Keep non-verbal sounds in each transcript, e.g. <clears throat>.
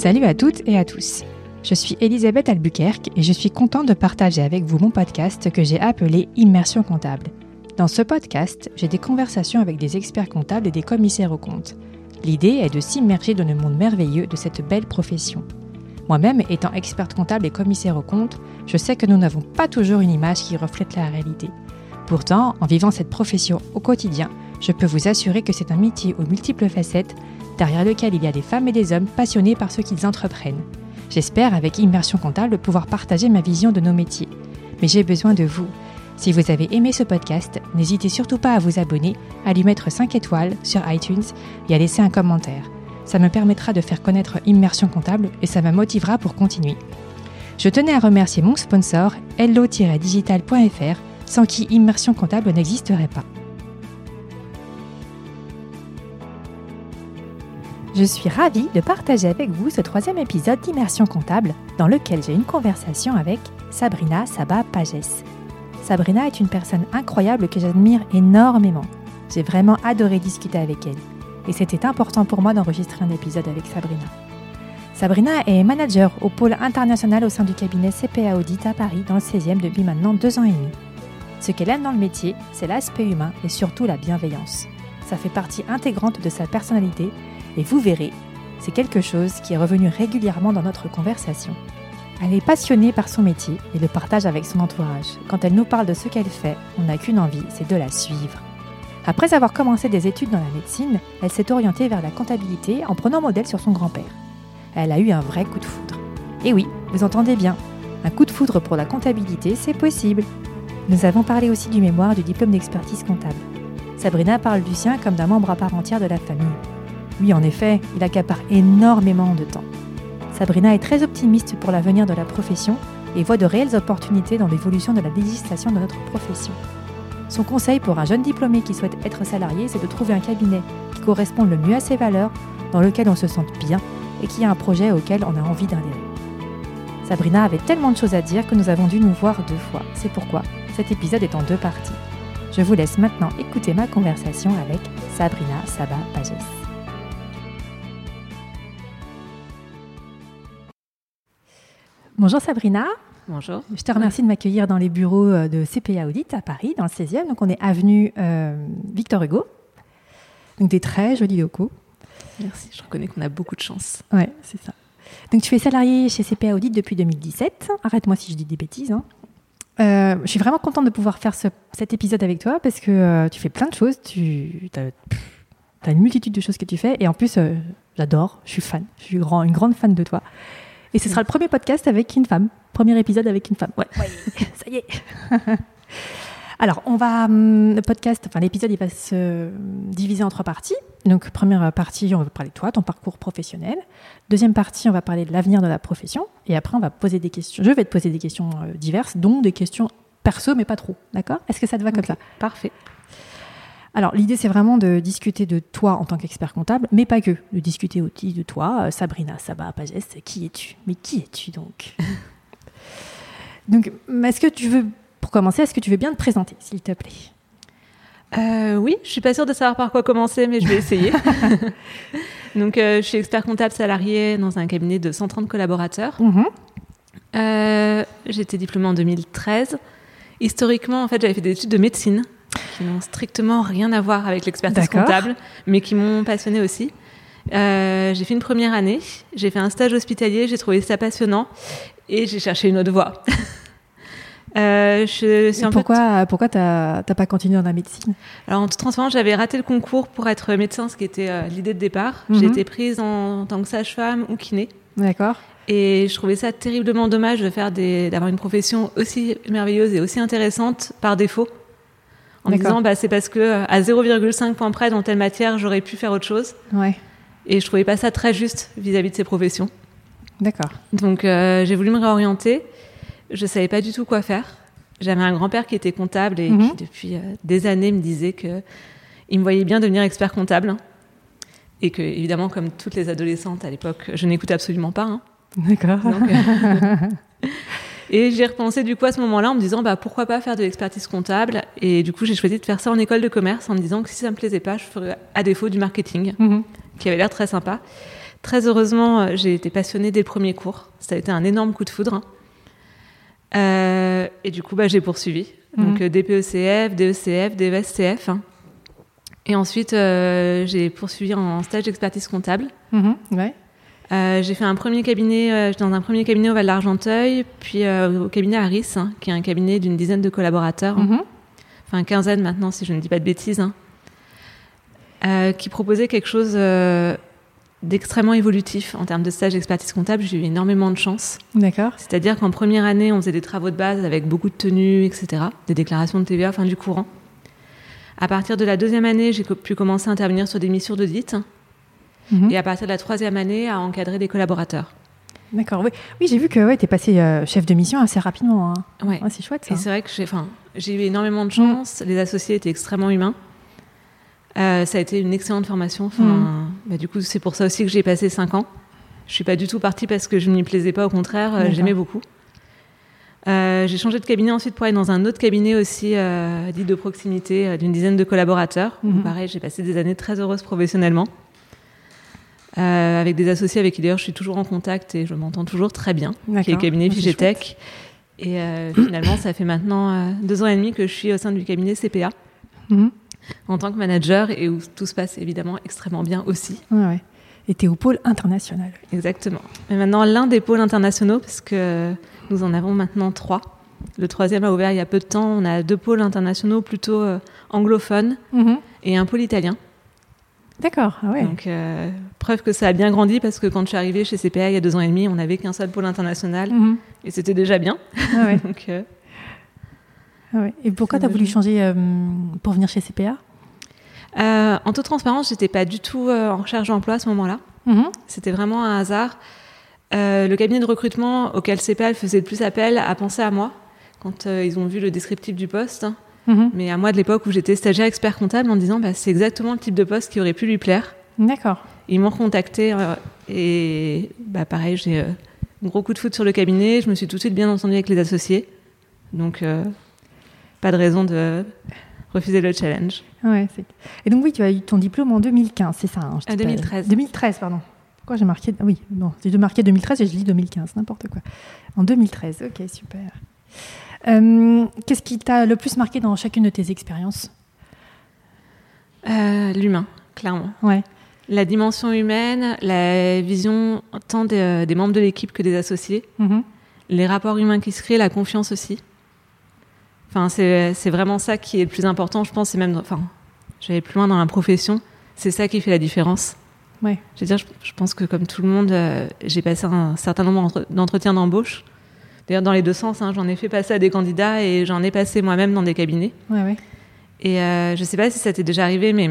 Salut à toutes et à tous. Je suis Elisabeth Albuquerque et je suis contente de partager avec vous mon podcast que j'ai appelé Immersion comptable. Dans ce podcast, j'ai des conversations avec des experts comptables et des commissaires aux comptes. L'idée est de s'immerger dans le monde merveilleux de cette belle profession. Moi-même, étant experte comptable et commissaire aux comptes, je sais que nous n'avons pas toujours une image qui reflète la réalité. Pourtant, en vivant cette profession au quotidien, je peux vous assurer que c'est un métier aux multiples facettes, derrière lequel il y a des femmes et des hommes passionnés par ce qu'ils entreprennent. J'espère, avec Immersion Comptable, pouvoir partager ma vision de nos métiers. Mais j'ai besoin de vous. Si vous avez aimé ce podcast, n'hésitez surtout pas à vous abonner, à lui mettre 5 étoiles sur iTunes et à laisser un commentaire. Ça me permettra de faire connaître Immersion Comptable et ça me motivera pour continuer. Je tenais à remercier mon sponsor, hello-digital.fr, sans qui Immersion Comptable n'existerait pas. Je suis ravie de partager avec vous ce troisième épisode d'Immersion comptable dans lequel j'ai une conversation avec Sabrina Saba Pages. Sabrina est une personne incroyable que j'admire énormément. J'ai vraiment adoré discuter avec elle et c'était important pour moi d'enregistrer un épisode avec Sabrina. Sabrina est manager au pôle international au sein du cabinet CPA Audit à Paris dans le 16e depuis maintenant deux ans et demi. Ce qu'elle aime dans le métier, c'est l'aspect humain et surtout la bienveillance. Ça fait partie intégrante de sa personnalité et vous verrez, c'est quelque chose qui est revenu régulièrement dans notre conversation. Elle est passionnée par son métier et le partage avec son entourage. Quand elle nous parle de ce qu'elle fait, on n'a qu'une envie, c'est de la suivre. Après avoir commencé des études dans la médecine, elle s'est orientée vers la comptabilité en prenant modèle sur son grand-père. Elle a eu un vrai coup de foudre. Et oui, vous entendez bien, un coup de foudre pour la comptabilité, c'est possible. Nous avons parlé aussi du mémoire du diplôme d'expertise comptable. Sabrina parle du sien comme d'un membre à part entière de la famille. Oui, en effet, il accapare énormément de temps. Sabrina est très optimiste pour l'avenir de la profession et voit de réelles opportunités dans l'évolution de la législation de notre profession. Son conseil pour un jeune diplômé qui souhaite être salarié, c'est de trouver un cabinet qui corresponde le mieux à ses valeurs, dans lequel on se sente bien et qui a un projet auquel on a envie d'adhérer. Sabrina avait tellement de choses à dire que nous avons dû nous voir deux fois. C'est pourquoi cet épisode est en deux parties. Je vous laisse maintenant écouter ma conversation avec Sabrina Saba Pages. Bonjour Sabrina. Bonjour. Je te remercie de m'accueillir dans les bureaux euh, de CPA Audit à Paris, dans le 16e. Donc on est avenue euh, Victor Hugo. Donc des très jolis locaux. Merci, je reconnais qu'on a beaucoup de chance. Ouais, c'est ça. Donc tu es salarié chez CPA Audit depuis 2017. Arrête-moi si je dis des bêtises. Hein. Euh, je suis vraiment contente de pouvoir faire ce, cet épisode avec toi parce que euh, tu fais plein de choses. Tu as, une multitude de choses que tu fais. Et en plus, j'adore, je suis fan. Je suis grand, une grande fan de toi. Et ce sera le premier podcast avec une femme. Premier épisode avec une femme. Ouais, ça y est. <laughs> Alors, on va hum, le podcast, enfin l'épisode, il va se diviser en trois parties. Donc, première partie, on va parler de toi, ton parcours professionnel. Deuxième partie, on va parler de l'avenir de la profession. Et après, on va poser des questions. Je vais te poser des questions euh, diverses, dont des questions perso, mais pas trop. D'accord? Est-ce que ça te va comme ça? Parfait. Alors, l'idée, c'est vraiment de discuter de toi en tant qu'expert comptable, mais pas que. De discuter aussi de toi, euh, Sabrina Saba Pages, qui es-tu? Mais qui es-tu donc? <laughs> Donc, est-ce que tu veux pour commencer, est-ce que tu veux bien te présenter, s'il te plaît? Euh, oui, je suis pas sûre de savoir par quoi commencer, mais je vais essayer. <laughs> <laughs> Donc, euh, je suis expert comptable salarié dans un cabinet de 130 collaborateurs. Mhm. Euh, j'ai été diplômée en 2013. Historiquement, en fait, j'avais fait des études de médecine qui n'ont strictement rien à voir avec l'expertise comptable, mais qui m'ont passionnée aussi. Euh, j'ai fait une première année, j'ai fait un stage hospitalier, j'ai trouvé ça passionnant et j'ai cherché une autre voie. <laughs> Euh, je suis Et en fait- Pourquoi, pourquoi t'as pas continué dans la médecine? Alors en toute transparence, j'avais raté le concours pour être médecin, ce qui était euh, l'idée de départ. Mhm. J'ai été prise en, en tant que sage-femme ou kiné. D'accord. Et je trouvais ça terriblement dommage de faire d'avoir une profession aussi merveilleuse et aussi intéressante par défaut. En me disant, bah, c'est parce que euh, à 0,5 points près dans telle matière, j'aurais pu faire autre chose. Ouais. Et je trouvais pas ça très juste vis-à-vis de ces professions. D'accord. Donc euh, j'ai voulu me réorienter. Je savais pas du tout quoi faire. J'avais un grand-père qui était comptable et Mhm. qui depuis euh, des années me disait que il me voyait bien devenir expert comptable et que évidemment comme toutes les adolescentes à l'époque, je n'écoutais absolument pas. hein. D'accord. <laughs> Donc, et j'ai repensé du coup à ce moment-là en me disant bah pourquoi pas faire de l'expertise comptable et du coup j'ai choisi de faire ça en école de commerce en me disant que si ça me plaisait pas, je ferais à défaut du marketing Mhm. qui avait l'air très sympa. Très heureusement, euh, j'ai été passionnée dès le premier cours. Ça a été un énorme coup de foudre. Euh, et du coup, bah, j'ai poursuivi. Donc, Mhm. euh, DPECF, DECF, DESCF. hein. Et ensuite, euh, j'ai poursuivi en stage d'expertise comptable. Mhm, Ouais. Euh, j'ai fait un premier cabinet, euh, dans un premier cabinet au Val d'Argenteuil, puis euh, au cabinet Harris, hein, qui est un cabinet d'une dizaine de collaborateurs, hein. Mhm. enfin quinzaine maintenant, si je ne dis pas de bêtises, hein, euh, qui proposait quelque chose d'extrêmement évolutif en termes de stage d'expertise comptable. J'ai eu énormément de chance. D'accord. C'est-à-dire qu'en première année, on faisait des travaux de base avec beaucoup de tenues, etc., des déclarations de TVA, enfin du courant. À partir de la deuxième année, j'ai pu commencer à intervenir sur des missions d'audit. Mhm. Et à partir de la troisième année, à encadrer des collaborateurs. D'accord. Oui, oui j'ai vu que ouais, tu es passé euh, chef de mission assez rapidement. hein. Ouais. Ouais, c'est chouette ça. Et c'est vrai que j'ai, j'ai eu énormément de chance. Les associés étaient extrêmement humains. Euh, ça a été une excellente formation. Enfin, Mm. bah, du coup, c'est pour ça aussi que j'ai passé cinq ans. Je suis pas du tout partie parce que je m'y plaisais pas. Au contraire, euh, j'aimais beaucoup. J'ai changé de cabinet ensuite pour aller dans un autre cabinet aussi dit de proximité d'une dizaine de collaborateurs. Mhm. pareil, j'ai passé des années très heureuses professionnellement. Euh, avec des associés avec qui d'ailleurs je suis toujours en contact et je m'entends toujours très bien qui est le cabinet c'est Figetech. Et euh, finalement, ça fait maintenant euh, deux ans et demi que je suis au sein du cabinet CPA Mhm. en tant que manager et où tout se passe évidemment extrêmement bien aussi. Ouais, ouais. Et tu es au pôle international. Exactement. Et maintenant, l'un des pôles internationaux, parce que nous en avons maintenant trois. Le troisième a ouvert il y a peu de temps. On a deux pôles internationaux plutôt anglophones Mhm. et un pôle italien. D'accord. Ah ouais. Donc, euh, preuve que ça a bien grandi parce que quand je suis arrivée chez CPA il y a deux ans et demi, on n'avait qu'un seul pôle international Mhm. et c'était déjà bien. Ah ouais. <laughs> Donc, euh, Ah ouais. Et pourquoi tu as voulu changer euh, pour venir chez CPA en toute transparence, j'étais pas du tout en recherche d'emploi à ce moment-là. Mhm. C'était vraiment un hasard. Le cabinet de recrutement auquel CPAL faisait le plus appel a pensé à moi quand ils ont vu le descriptif du poste. Mhm. Mais à moi de l'époque où j'étais stagiaire expert comptable en disant bah, c'est exactement le type de poste qui aurait pu lui plaire. D'accord. Ils m'ont contacté euh, et bah, pareil, j'ai euh, un gros coup de foot sur le cabinet. Je me suis tout de suite bien entendue avec les associés. Donc, euh, pas de raison de refuser le challenge. Ouais, Et donc oui, tu as eu ton diplôme en 2015, c'est ça hein, je Euh, t'ai pas- 2013. 2013, pardon. Pourquoi j'ai marqué Oui, non, j'ai dû marquer 2013 et je lis 2015, n'importe quoi. En 2013, ok, super. Euh, Qu'est-ce qui t'a le plus marqué dans chacune de tes expériences Euh, L'humain, clairement. Ouais. La dimension humaine, la vision tant des, des membres de l'équipe que des associés, Mhm. les rapports humains qui se créent, la confiance aussi. Enfin, c'est vraiment ça qui est le plus important, je pense, et même, enfin, j'allais plus loin dans la profession, c'est ça qui fait la différence. Ouais. Je veux dire, je, je pense que comme tout le monde, euh, j'ai passé un certain nombre d'entre- d'entretiens d'embauche. D'ailleurs, dans les deux sens, hein, j'en ai fait passer à des candidats et j'en ai passé moi-même dans des cabinets. Ouais, ouais. Et euh, je sais pas si ça t'est déjà arrivé, mais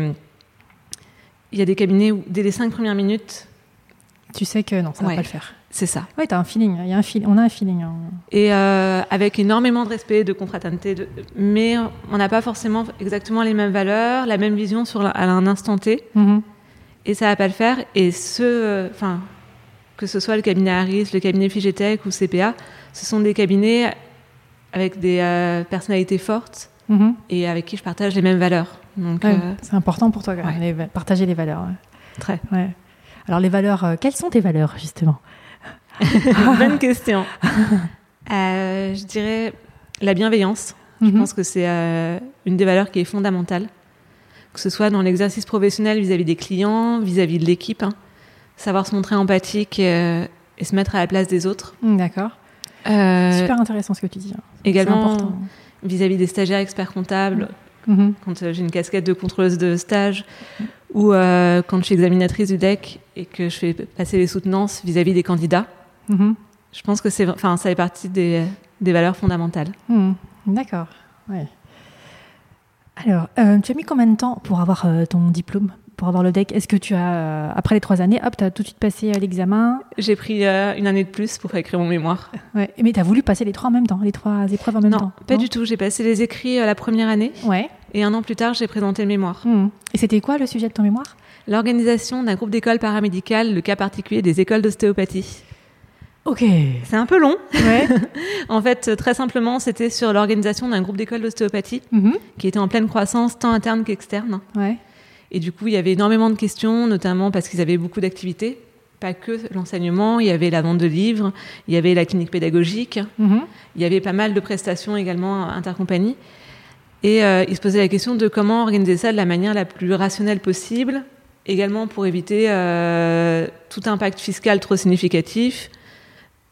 il y a des cabinets où, dès les cinq premières minutes, Tu sais que non, ça va Ouais. pas le faire. c'est ça. Ouais, t'as un feeling. Y a un feel- on a un feeling. hein. Et euh, avec énormément de respect, de confraternité, de... mais on n'a pas forcément exactement les mêmes valeurs, la même vision sur la- à un instant T, Mhm. et ça va pas le faire. Et ce, euh, que ce soit le cabinet Harris, le cabinet Figetech ou CPA, ce sont des cabinets avec des euh, personnalités fortes Mhm. et avec qui je partage les mêmes valeurs. Donc, Ouais, euh, C'est important pour toi, quand même, ouais. les va- partager les valeurs. ouais. très. Alors les valeurs, euh, quelles sont tes valeurs justement? <laughs> <laughs> Bonne question. Je dirais la bienveillance. Je Mhm. pense que c'est une des valeurs qui est fondamentale, que ce soit dans l'exercice professionnel vis-à-vis des clients, vis-à-vis de l'équipe, hein. Savoir se montrer empathique et, euh, et se mettre à la place des autres. Mm, D'accord. Euh, Super intéressant ce que tu dis. hein. Également important. vis-à-vis des stagiaires experts comptables, Mhm. quand euh, j'ai une casquette de contrôleuse de stage, ou euh, quand je suis examinatrice du DEC et que je fais passer les soutenances vis-à-vis des candidats. Mhm. Je pense que c'est, enfin, ça fait partie des, des valeurs fondamentales. Mhm. D'accord. Ouais. Alors, euh, tu as mis combien de temps pour avoir euh, ton diplôme, pour avoir le DEC Est-ce que tu as, euh, après les trois années, hop, tu as tout de suite passé à l'examen J'ai pris euh, une année de plus pour écrire mon mémoire. ouais. Mais tu as voulu passer les trois en même temps, les trois épreuves en même non, temps pas du tout. J'ai passé les écrits euh, la première année Ouais. et un an plus tard, j'ai présenté le mémoire. Mhm. Et c'était quoi le sujet de ton mémoire? L'organisation d'un groupe d'écoles paramédicales, le cas particulier des écoles d'ostéopathie. Ok. C'est un peu long. Ouais. <laughs> En fait, euh, très simplement, c'était sur l'organisation d'un groupe d'écoles d'ostéopathie Mhm. qui était en pleine croissance, tant interne qu'externe. Ouais. Et du coup, il y avait énormément de questions, notamment parce qu'ils avaient beaucoup d'activités. pas que l'enseignement, il y avait la vente de livres, il y avait la clinique pédagogique, Mhm. il y avait pas mal de prestations également intercompagnie. Et euh, il se posait la question de comment organiser ça de la manière la plus rationnelle possible, également pour éviter euh, tout impact fiscal trop significatif,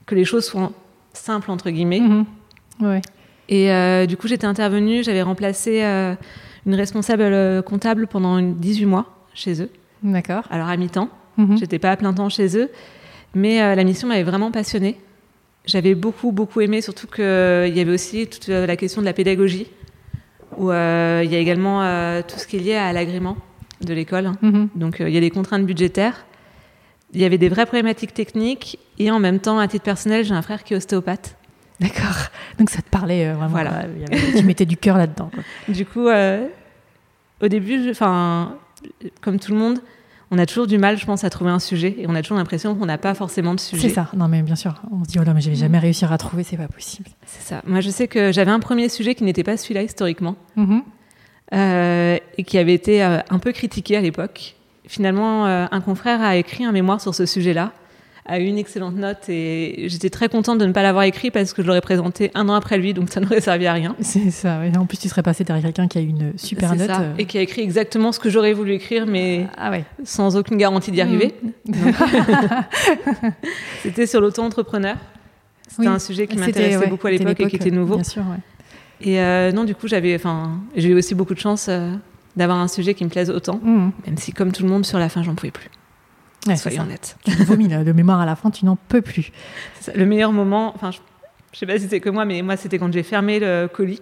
que les choses soient simples entre guillemets. Mhm. Ouais. Et euh, du coup, j'étais intervenue, j'avais remplacé une responsable euh, comptable pendant une- 18 mois chez eux, D'accord. alors à mi-temps. Mhm. J'étais pas à plein temps chez eux, mais euh, la mission m'avait vraiment passionnée. J'avais beaucoup, beaucoup aimé, surtout qu'il y avait aussi toute euh, la question de la pédagogie, où euh, il y a également euh, tout ce qui est lié à l'agrément de l'école. Mhm. Donc euh, il y a des contraintes budgétaires, il y avait des vraies problématiques techniques, et en même temps, à titre personnel, j'ai un frère qui est ostéopathe. D'accord. Donc ça te parlait euh, vraiment. Voilà. y avait- tu mettais du cœur là-dedans. <laughs> Du coup, euh, au début, enfin, comme tout le monde, on a toujours du mal, je pense, à trouver un sujet, et on a toujours l'impression qu'on n'a pas forcément de sujet. C'est ça. Non, mais bien sûr. On se dit, oh là, mais je vais jamais réussir à trouver, c'est pas possible. C'est ça. Moi, je sais que j'avais un premier sujet qui n'était pas celui-là historiquement, Mhm. euh, et qui avait été euh, un peu critiqué à l'époque. Finalement, euh, un confrère a écrit un mémoire sur ce sujet-là, a eu une excellente note, et j'étais très contente de ne pas l'avoir écrit parce que je l'aurais présenté un an après lui, donc ça <laughs> n'aurait servi à rien. C'est ça. En plus, tu serais passé derrière quelqu'un qui a eu une super note. ça. euh. Et qui a écrit exactement ce que j'aurais voulu écrire, mais Ah ouais. sans aucune garantie d'y arriver. Donc, <laughs> C'était sur l'auto-entrepreneur. C'était Oui. un sujet qui m'intéressait ouais, beaucoup à l'époque et qui était nouveau. Bien sûr, ouais. Et euh, non, du coup, j'avais, enfin, j'ai eu aussi beaucoup de chance euh, d'avoir un sujet qui me plaise autant, Mhm. même si, comme tout le monde, sur la fin, j'en pouvais plus. Ouais, soyons honnêtes. Tu vomis là, de mémoire à la fin, tu n'en peux plus. Ça. Le meilleur moment, enfin, je, je sais pas si c'est que moi, mais moi, c'était quand j'ai fermé le colis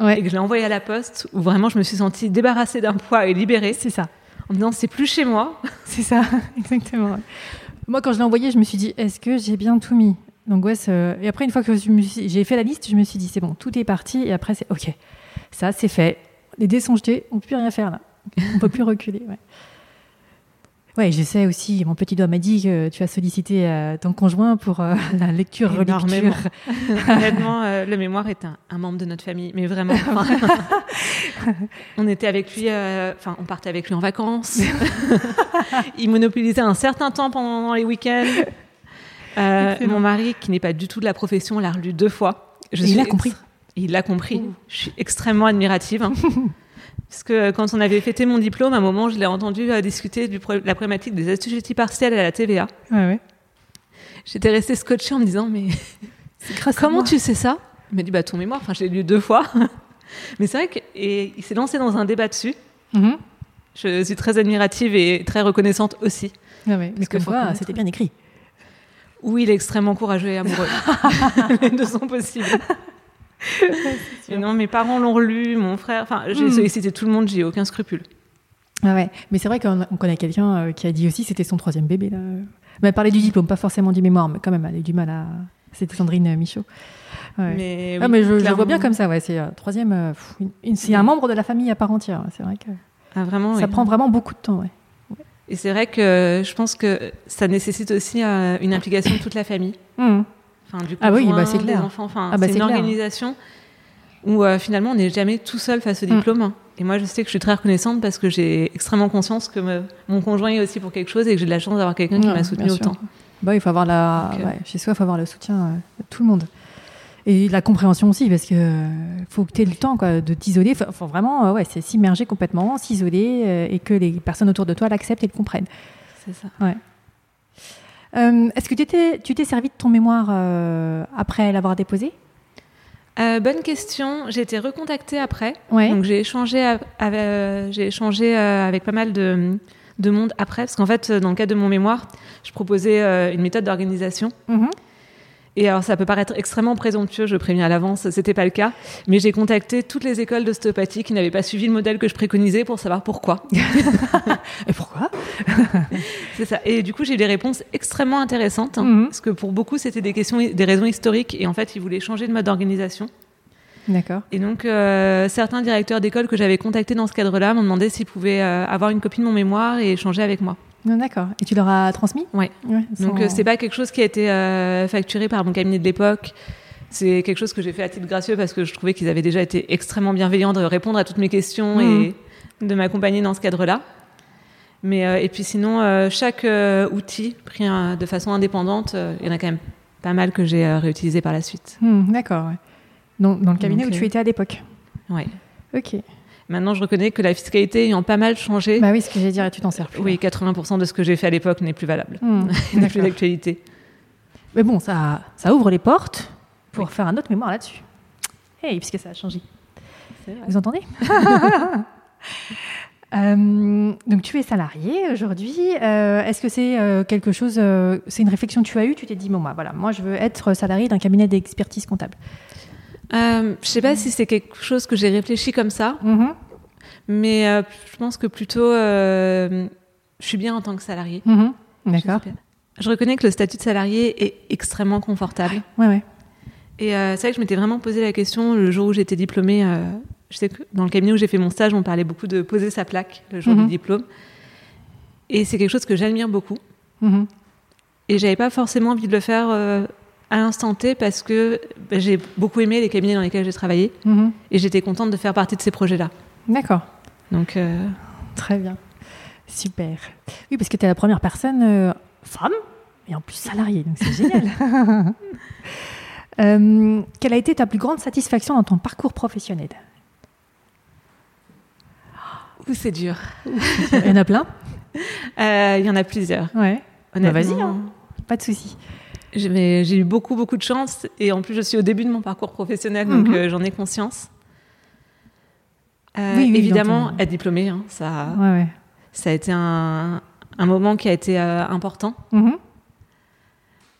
et que je l'ai envoyé à la poste, où vraiment, je me suis sentie débarrassée d'un poids et libérée, C'est ça. en me disant, c'est plus chez moi. <laughs> C'est ça, <laughs> exactement. Moi, quand je l'ai envoyé, je me suis dit, est-ce que j'ai bien tout mis? L'angoisse. euh, Et après, une fois que j'ai fait la liste, je me suis dit, c'est bon, tout est parti. Et après, c'est OK. Ça, c'est fait. Les dés sont jetés. On ne peut plus rien faire là. On ne peut plus <laughs> reculer. Ouais. Ouais, je sais aussi, mon petit doigt m'a dit que tu as sollicité euh, ton conjoint pour euh, <laughs> la lecture, relecture. <laughs> Honnêtement, euh, le mémoire est un, un membre de notre famille, mais vraiment. <laughs> on était avec lui, euh, enfin, on partait avec lui en vacances. il monopolisait un certain temps pendant les week-ends. Mon mari, qui n'est pas du tout de la profession, l'a relu deux fois. Je il l'a compris. Il l'a compris. Ouh. Je suis extrêmement admirative. hein. Parce que quand on avait fêté mon diplôme, à un moment, je l'ai entendu euh, discuter de la problématique des assujettis partiels à la TVA. Ouais, ouais. J'étais restée scotchée en me disant, mais <laughs> Comment tu sais ça? Il m'a dit bah ton mémoire. Enfin, je l'ai lu deux fois. <laughs> Mais c'est vrai qu'il s'est lancé dans un débat dessus. Mhm. Je suis très admirative et très reconnaissante aussi. Ouais, Mais que reconnaître. c'était bien écrit. Oui, il est extrêmement courageux et amoureux. <laughs> Les deux sont possibles. <laughs> Non, mes parents l'ont relu, mon frère. Enfin, j'ai Mm. sollicité tout le monde, j'ai aucun scrupule. Ah ouais, mais c'est vrai qu'on on connaît quelqu'un euh, qui a dit aussi que c'était son troisième bébé. Là. Mais elle parlait du diplôme, pas forcément du mémoire, mais quand même, elle a eu du mal à. C'était Sandrine Michaud. Ouais. Mais, ah, oui, mais je, je vois bien comme ça, ouais. C'est euh, troisième. euh, c'est un membre de la famille à part entière. C'est vrai que Ah, vraiment. ça oui. prend vraiment beaucoup de temps, ouais. Et c'est vrai que je pense que ça nécessite aussi euh, une implication de toute la famille. Mhm. Enfin, du Ah oui, conjoint, bah, c'est clair. enfants. Enfin, Ah bah, c'est une clair. organisation où euh, finalement on n'est jamais tout seul face au Mm. diplôme. Et moi, je sais que je suis très reconnaissante parce que j'ai extrêmement conscience que me- mon conjoint est aussi pour quelque chose et que j'ai de la chance d'avoir quelqu'un qui Ouais, m'a soutenu autant. Bah, il faut avoir la. Donc, euh, ouais, chez soi, il faut avoir le soutien euh, de tout le monde. Et la compréhension aussi, parce que faut que tu aies le temps quoi, de t'isoler. Faut, faut vraiment ouais, c'est s'immerger complètement, s'isoler euh, et que les personnes autour de toi l'acceptent et le comprennent. C'est ça. Euh, Est-ce que tu t'es- servi de ton mémoire euh, après l'avoir déposé? Euh, bonne question. J'ai été recontactée après. Ouais. Donc j'ai échangé, av- avec, j'ai échangé avec pas mal de, de monde après. Parce qu'en fait, dans le cadre de mon mémoire, je proposais une méthode d'organisation. Mhm. Et alors, ça peut paraître extrêmement présomptueux, je préviens à l'avance, c'était pas le cas. Mais j'ai contacté toutes les écoles d'ostéopathie qui n'avaient pas suivi le modèle que je préconisais pour savoir pourquoi. <laughs> Et pourquoi? <laughs> C'est ça. Et du coup, j'ai eu des réponses extrêmement intéressantes. hein, Mhm. Parce que pour beaucoup, c'était des questions, des raisons historiques. Et en fait, ils voulaient changer de mode d'organisation. D'accord. Et donc, euh, certains directeurs d'école que j'avais contactés dans ce cadre-là m'ont demandé s'ils pouvaient euh, avoir une copie de mon mémoire et échanger avec moi. D'accord. Et tu leur as transmis Ouais. Ouais, Donc, sans- euh, c'est pas quelque chose qui a été euh, facturé par mon cabinet de l'époque. C'est quelque chose que j'ai fait à titre gracieux parce que je trouvais qu'ils avaient déjà été extrêmement bienveillants de répondre à toutes mes questions Mhm. et de m'accompagner dans ce cadre-là. Mais, euh, et puis sinon, euh, chaque euh, outil pris de façon indépendante, il y en a quand même pas mal que j'ai réutilisé par la suite. Hmm, D'accord. Donc, dans le cabinet Donc, où tu étais à l'époque. Ouais. Ok. Maintenant, je reconnais que la fiscalité ayant pas mal changé, Bah oui, ce que j'ai dire, et tu t'en sers plus. oui, 80% de ce que j'ai fait à l'époque n'est plus valable, Hmm, <laughs> n'est plus d'actualité. Mais bon, ça, ça ouvre les portes pour faire un autre mémoire là-dessus. Hey, puisque ça a changé. Vous entendez <laughs> Euh, donc tu es salarié aujourd'hui. Euh, Est-ce que c'est euh, quelque chose, c'est une réflexion que tu as eue? Tu t'es dit, bon, bah, voilà, moi je veux être salarié d'un cabinet d'expertise comptable. Euh, je sais pas si c'est quelque chose que j'ai réfléchi comme ça, Mhm, mais euh, je pense que plutôt, euh, je suis bien en tant que salarié. mhm. D'accord. Je, reconnais que le statut de salarié est extrêmement confortable. Ouais, ouais. Et euh, c'est vrai que je m'étais vraiment posé la question le jour où j'étais diplômée. je sais que dans le cabinet où j'ai fait mon stage, on parlait beaucoup de poser sa plaque le jour du diplôme. Et c'est quelque chose que j'admire beaucoup. Et j'avais pas forcément envie de le faire à l'instant T parce que bah, j'ai beaucoup aimé les cabinets dans lesquels j'ai travaillé Mhm. et j'étais contente de faire partie de ces projets-là. D'accord. Donc, euh, Très bien. Super. Oui, parce que tu es la première personne euh, femme et en plus salariée, donc c'est génial. <laughs> Euh, quelle a été ta plus grande satisfaction dans ton parcours professionnel? Ouh, c'est dur. Il y en a plein? Il y en a plusieurs. Ouais. Bah, vas-y, hein. Pas de souci. J'ai eu beaucoup, beaucoup de chance et en plus, je suis au début de mon parcours professionnel, donc Mhm. euh, j'en ai conscience. Euh, Oui, oui, évidemment, être diplômée, hein, ça, Ouais, ouais. ça a été un, un moment qui a été euh, important. Mhm.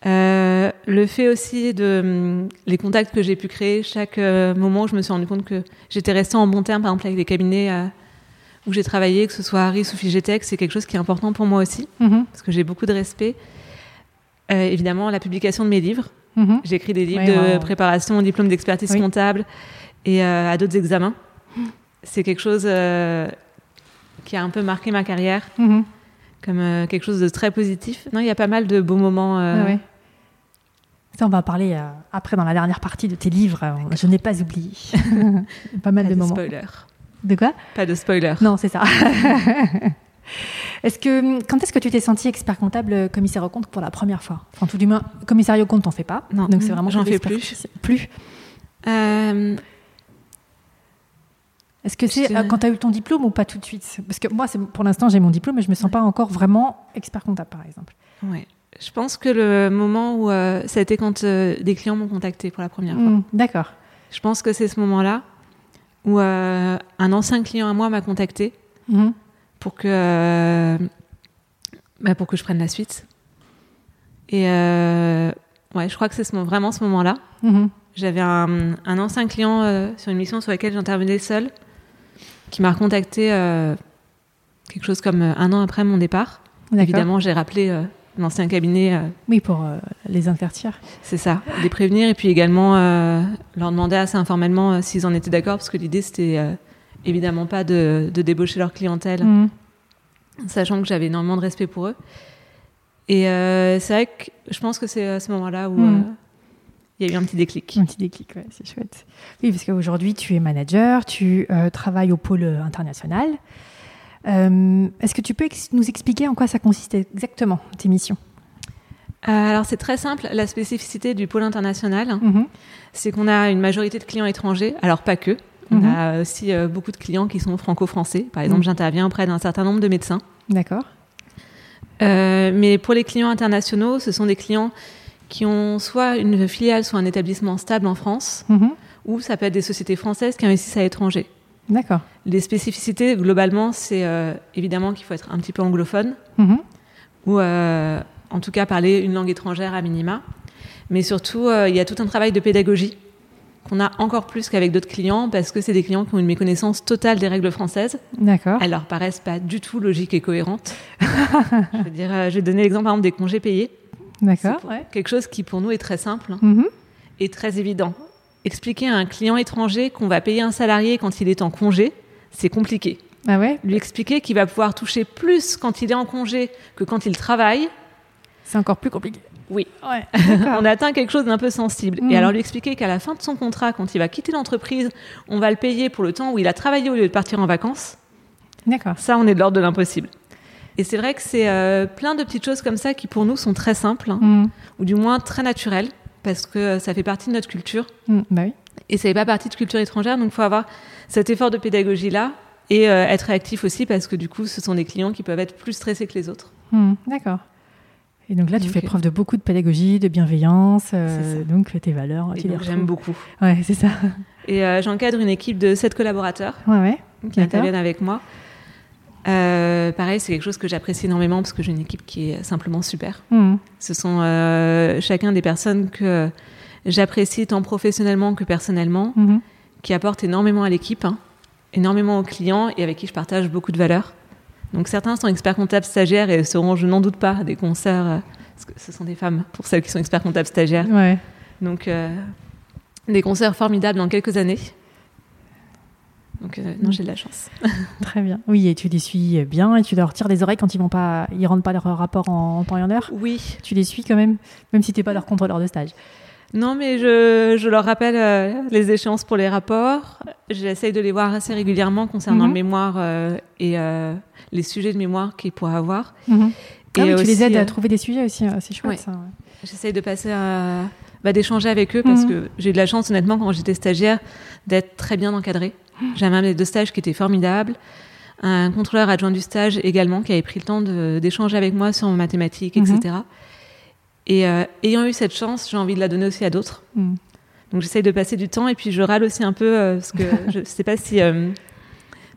Le fait aussi de hum, les contacts que j'ai pu créer, chaque moment où je me suis rendu compte que j'étais restée en bon terme, par exemple avec les cabinets où j'ai travaillé, que ce soit Harris ou Figetech, c'est quelque chose qui est important pour moi aussi, Mhm. parce que j'ai beaucoup de respect. Euh, évidemment, la publication de mes livres. Mhm. J'ai écrit des livres de préparation au diplôme d'expertise Oui. comptable et euh, à d'autres examens. C'est quelque chose euh, qui a un peu marqué ma carrière Mhm. comme quelque chose de très positif. Non, il y a pas mal de beaux moments. ouais. Ça, on va en parler euh, après dans la dernière partie de tes livres. Euh, Je n'ai pas oublié. <laughs> pas mal pas de de moments. spoiler. De quoi? Pas de spoiler. Non, c'est ça. <laughs> est-ce que quand est-ce que tu t'es senti expert comptable euh, commissaire au compte pour la première fois? Enfin, tout du moins, commissariat au compte, t'en fais pas. Non, donc c'est vraiment j'en fais l'expertise. Plus. Euh, Est-ce que c'est Je- euh, quand tu as eu ton diplôme ou pas tout de suite? Parce que moi, pour l'instant, j'ai mon diplôme, mais je me sens pas encore vraiment expert comptable, par exemple. ouais. Je pense que le moment où euh, ça a été quand euh, des clients m'ont contacté pour la première fois. Hmm, D'accord. Je pense que c'est ce moment-là où un ancien client à moi m'a contacté Mhm. Pour que euh, bah, pour que je prenne la suite. Et euh, ouais, je crois que c'est ce, vraiment ce moment-là. Mhm. J'avais un, un ancien client euh, sur une mission sur laquelle j'intervenais seule qui m'a recontacté euh, quelque chose comme un an après mon départ. Évidemment, j'ai rappelé euh, l'ancien cabinet, Oui, pour les intertiers. c'est ça, les prévenir et puis également leur demander assez informellement s'ils en étaient d'accord parce que l'idée c'était évidemment pas de, de débaucher leur clientèle, Mhm. sachant que j'avais énormément de respect pour eux. Et euh, c'est vrai que je pense que c'est à ce moment-là où Mm. euh, il y a eu un petit déclic. Un petit déclic, ouais, c'est chouette. Oui, parce qu'aujourd'hui, tu es manager, tu euh, travailles au pôle international. Est-ce que tu peux ex- nous expliquer en quoi ça consiste exactement, tes missions? Alors c'est très simple, la spécificité du pôle international, Mhm. c'est qu'on a une majorité de clients étrangers, alors pas que. On Mhm. a aussi euh, beaucoup de clients qui sont franco-français. Par exemple, Mhm. j'interviens auprès d'un certain nombre de médecins. D'accord. Euh, mais pour les clients internationaux, ce sont des clients qui ont soit une filiale, soit un établissement stable en France, Mhm. ou ça peut être des sociétés françaises qui investissent à l'étranger. D'accord. Les spécificités, globalement, c'est euh, évidemment qu'il faut être un petit peu anglophone, ou en tout cas parler une langue étrangère à minima. Mais surtout, il y a tout un travail de pédagogie qu'on a encore plus qu'avec d'autres clients, parce que c'est des clients qui ont une méconnaissance totale des règles françaises. D'accord. Elles leur paraissent pas du tout logiques et cohérentes. <laughs> je, veux dire, euh, je vais donner l'exemple par exemple des congés payés. D'accord. Quelque chose qui pour nous est très simple Mhm. et très évident. Expliquer à un client étranger qu'on va payer un salarié quand il est en congé, c'est compliqué. Ah ouais? Lui expliquer qu'il va pouvoir toucher plus quand il est en congé que quand il travaille, C'est encore plus compliqué. Oui, Ouais. <laughs> on atteint quelque chose d'un peu sensible. Et alors lui expliquer qu'à la fin de son contrat, quand il va quitter l'entreprise, on va le payer pour le temps où il a travaillé au lieu de partir en vacances, D'accord. ça on est de l'ordre de l'impossible. Et c'est vrai que c'est euh, plein de petites choses comme ça qui pour nous sont très simples, hein, Mm. ou du moins très naturelles, parce que euh, ça fait partie de notre culture. Mm, Bah oui. Et ça fait pas partie de culture étrangère, donc il faut avoir cet effort de pédagogie-là et euh, être réactif aussi, parce que du coup, ce sont des clients qui peuvent être plus stressés que les autres. Mm, D'accord. Et donc là, tu Donc, fais preuve de beaucoup de pédagogie, de bienveillance, euh, donc tes valeurs, Et tu les donc, j'aime beaucoup. Ouais, c'est ça. Et euh, j'encadre une équipe de sept collaborateurs Ouais, ouais. qui interviennent avec moi. Euh, pareil, c'est quelque chose que j'apprécie énormément parce que j'ai une équipe qui est simplement super. Mm. Ce sont euh, chacun des personnes que j'apprécie tant professionnellement que personnellement, Mhm. qui apportent énormément à l'équipe, hein, énormément aux clients et avec qui je partage beaucoup de valeurs. Donc certains sont experts comptables stagiaires et seront, je n'en doute pas, des concerts, euh, parce que ce sont des femmes pour celles qui sont experts comptables stagiaires. Ouais. Donc euh, des concerts formidables dans quelques années. Donc euh, non, j'ai de la chance. <laughs> Très bien. Oui, et tu les suis bien et tu leur tires les oreilles quand ils vont pas, ils rendent pas leur rapport en, en temps et en heure? Oui, Tu les suis quand même, même si t'es pas leur contrôleur de stage. Non, mais je, je leur rappelle euh, les échéances pour les rapports. J'essaye de les voir assez régulièrement concernant Mhm. le mémoire euh, et euh, les sujets de mémoire qu'ils pourraient avoir. Ah oui, tu les aides à trouver des sujets aussi, euh, c'est chouette Ouais. ça. ouais. J'essaye de passer à. Bah, d'échanger avec eux parce Mhm. que j'ai eu de la chance, honnêtement, quand j'étais stagiaire, d'être très bien encadrée. J'avais un maître de stage qui était formidable, un contrôleur adjoint du stage également qui avait pris le temps d'échanger avec moi sur mes mathématiques, Mhm. etc. Et euh, ayant eu cette chance, j'ai envie de la donner aussi à d'autres. Mm. Donc j'essaye de passer du temps et puis je râle aussi un peu euh, parce que <laughs> je sais pas si euh,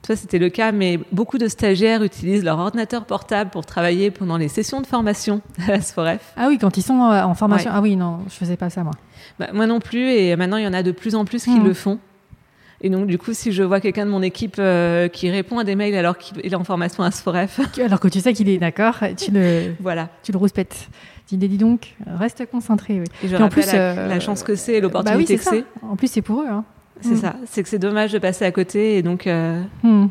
toi c'était le cas, mais beaucoup de stagiaires utilisent leur ordinateur portable pour travailler pendant les sessions de formation <laughs> à la SFOREF. Ah oui, quand ils sont en formation. Ouais. Ah oui, non, je faisais pas ça moi. Bah, moi non plus et maintenant il y en a de plus en plus qui Mhm. le font. Et donc du coup si je vois quelqu'un de mon équipe euh, qui répond à des mails alors qu'il est en formation à SFOREF, Alors que tu sais qu'il est d'accord, tu le, <laughs> voilà. tu le rouspètes. Tu dis, dis donc, reste concentré. Oui. Et je en plus, la, euh, la chance que c'est Bah oui, l'opportunité que c'est. En plus, c'est pour eux. Hein. C'est Mhm. ça. C'est que c'est dommage de passer à côté et donc euh, Mm.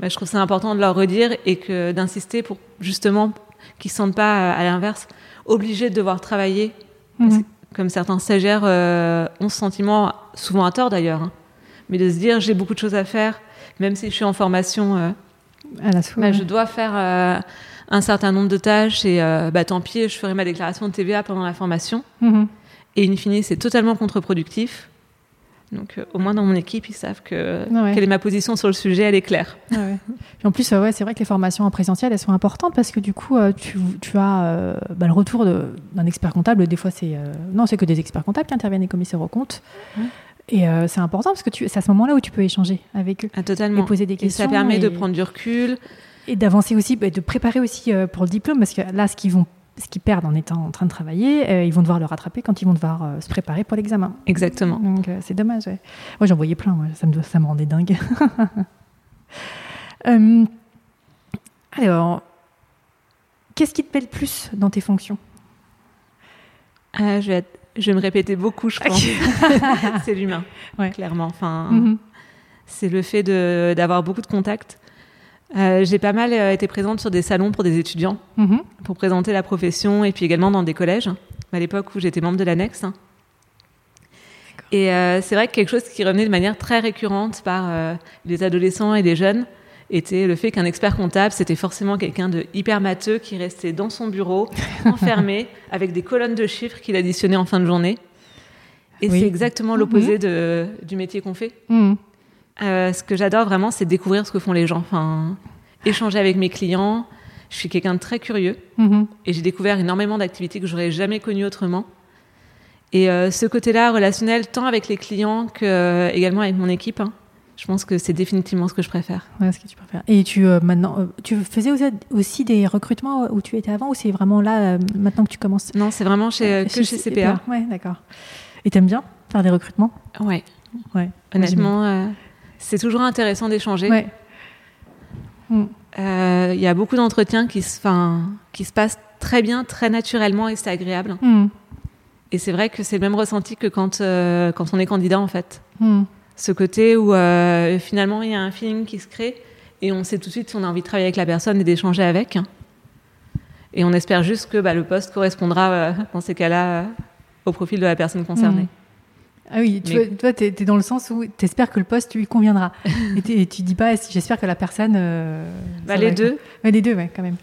bah, je trouve ça important de leur redire et que d'insister pour justement qu'ils ne se sentent pas à l'inverse obligés de devoir travailler Mhm. comme certains stagiaires euh, ont ce sentiment, souvent à tort d'ailleurs, hein, mais de se dire j'ai beaucoup de choses à faire, même si je suis en formation, euh, À la bah, je dois faire euh, un certain nombre de tâches et euh, bah, tant pis, je ferai ma déclaration de TVA pendant la formation. Mhm. Et in fine, c'est totalement contre-productif. Donc euh, au moins dans mon équipe, ils savent que Ah ouais. quelle est ma position sur le sujet, elle est claire. Ah ouais. Puis en plus, euh, ouais, c'est vrai que les formations en présentiel, elles sont importantes parce que du coup, euh, tu, tu as bah, le retour d'un expert comptable. Des fois, c'est non, c'est que des experts comptables qui interviennent, des commissaires aux comptes. Et c'est important parce que c'est à ce moment-là où tu peux échanger avec eux Ah, et poser des Et questions. ça permet de et- prendre du recul. Et d'avancer aussi, bah, de préparer aussi euh, pour le diplôme, parce que là, ce qu'ils vont, ce qu'ils perdent en étant en train de travailler, euh, ils vont devoir le rattraper quand ils vont devoir euh, se préparer pour l'examen. Exactement. Donc euh, c'est dommage. ouais. Moi, j'en voyais plein. moi. Ça me, ça me rendait dingue. Euh, <laughs> alors, qu'est-ce qui te plaît le plus dans tes fonctions? Ah, je, vais être- je vais me répéter beaucoup, je pense. <laughs> c'est l'humain, Ouais. clairement. Enfin, Mhm. c'est le fait d'avoir beaucoup de contacts. Euh, J'ai pas mal euh, été présente sur des salons pour des étudiants, Mhm. pour présenter la profession, et puis également dans des collèges, à l'époque où j'étais membre de l'annexe. Et euh, c'est vrai que quelque chose qui revenait de manière très récurrente par les adolescents et les jeunes était le fait qu'un expert comptable, c'était forcément quelqu'un de hyper matheux qui restait dans son bureau, <laughs> enfermé, avec des colonnes de chiffres qu'il additionnait en fin de journée. Et Oui. c'est exactement l'opposé de- du métier qu'on fait. Mhm. Euh, ce que j'adore vraiment, c'est découvrir ce que font les gens. Enfin, échanger avec mes clients. Je suis quelqu'un de très curieux Mhm. et j'ai découvert énormément d'activités que j'aurais jamais connues autrement. Et euh, ce côté-là relationnel, tant avec les clients que euh, également avec mon équipe, hein, je pense que c'est définitivement ce que je préfère. Ouais, ce que tu préfères. Et tu euh, maintenant, tu faisais aussi- aussi des recrutements où tu étais avant, ou c'est vraiment là maintenant que tu commences? Non, c'est vraiment chez, que chez CPA. Ouais, d'accord. Et t'aimes bien faire des recrutements? Ouais. Ouais. Honnêtement, c'est toujours intéressant d'échanger. Ouais. Mm. Euh, Il y a beaucoup d'entretiens qui, se- 'fin, qui se passent très bien, très naturellement et c'est agréable. Mhm. Et c'est vrai que c'est le même ressenti que quand, euh, quand on est candidat, en fait. Mhm. Ce côté où euh, finalement il y a un feeling qui se crée et on sait tout de suite si on a envie de travailler avec la personne et d'échanger avec. Et on espère juste que bah, le poste correspondra, dans ces cas-là, au profil de la personne concernée. Ah oui, tu Mais- vois, toi, tu es, dans le sens où tu espères que le poste lui conviendra. <laughs> et, tu dis pas, si j'espère que la personne. euh, Bah, les va- deux. Ouais, les deux, ouais, quand même.